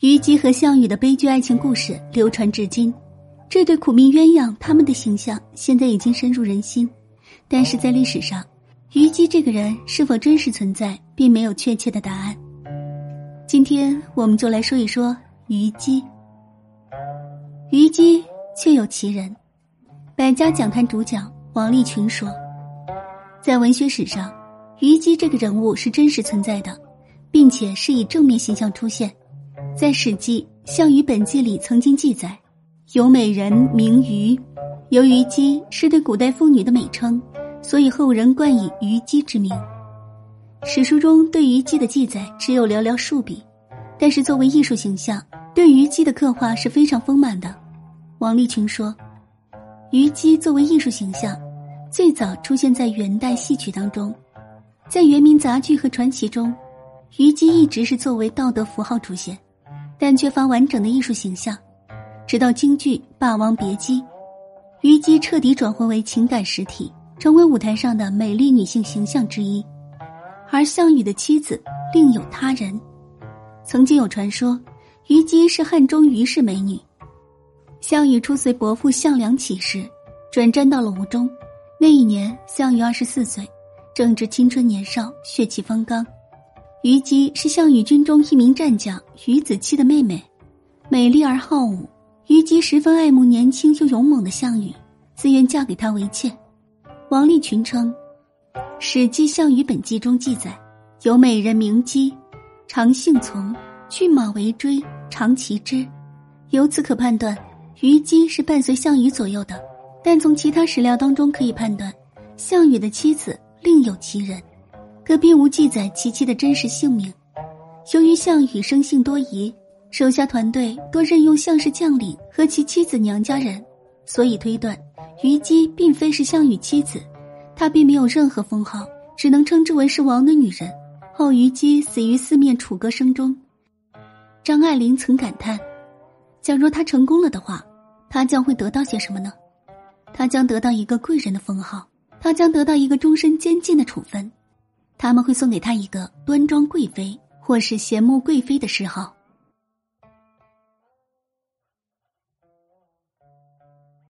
虞姬和项羽的悲剧爱情故事流传至今，这对苦命鸳鸯他们的形象现在已经深入人心。但是在历史上，虞姬这个人是否真实存在，并没有确切的答案。今天我们就来说一说虞姬。虞姬确有其人，百家讲坛主讲王立群说，在文学史上，虞姬这个人物是真实存在的，并且是以正面形象出现。在《史记·项羽本纪》里曾经记载，有美人名虞，由虞姬是对古代妇女的美称，所以后人冠以虞姬之名。史书中对虞姬的记载只有寥寥数笔，但是作为艺术形象，对虞姬的刻画是非常丰满的。王立群说，虞姬作为艺术形象，最早出现在元代戏曲当中，在元明杂剧和传奇中，虞姬一直是作为道德符号出现。但缺乏完整的艺术形象，直到京剧《霸王别姬》，虞姬彻底转换为情感实体，成为舞台上的美丽女性形象之一。而项羽的妻子另有他人，曾经有传说，虞姬是汉中虞氏美女。项羽初随伯父项梁起事，转战到了吴中。那一年，项羽二十四岁，正值青春年少，血气方刚。虞姬是项羽军中一名战将虞子期的妹妹，美丽而好武。虞姬十分爱慕年轻又勇猛的项羽，自愿嫁给他为妾。王立群称，《史记·项羽本纪》中记载，有美人名姬，常姓从，骏马为追，常骑之。由此可判断，虞姬是伴随项羽左右的。但从其他史料当中可以判断，项羽的妻子另有其人。可并无记载其妻的真实姓名。由于项羽生性多疑，手下团队多任用项氏将领和其妻子娘家人，所以推断虞姬并非是项羽妻子，她并没有任何封号，只能称之为是王的女人。后虞姬死于四面楚歌声中。张爱玲曾感叹：“假如她成功了的话，她将会得到些什么呢？她将得到一个贵人的封号，她将得到一个终身监禁的处分。”他们会送给她一个端庄贵妃或是贤慕贵妃的谥号。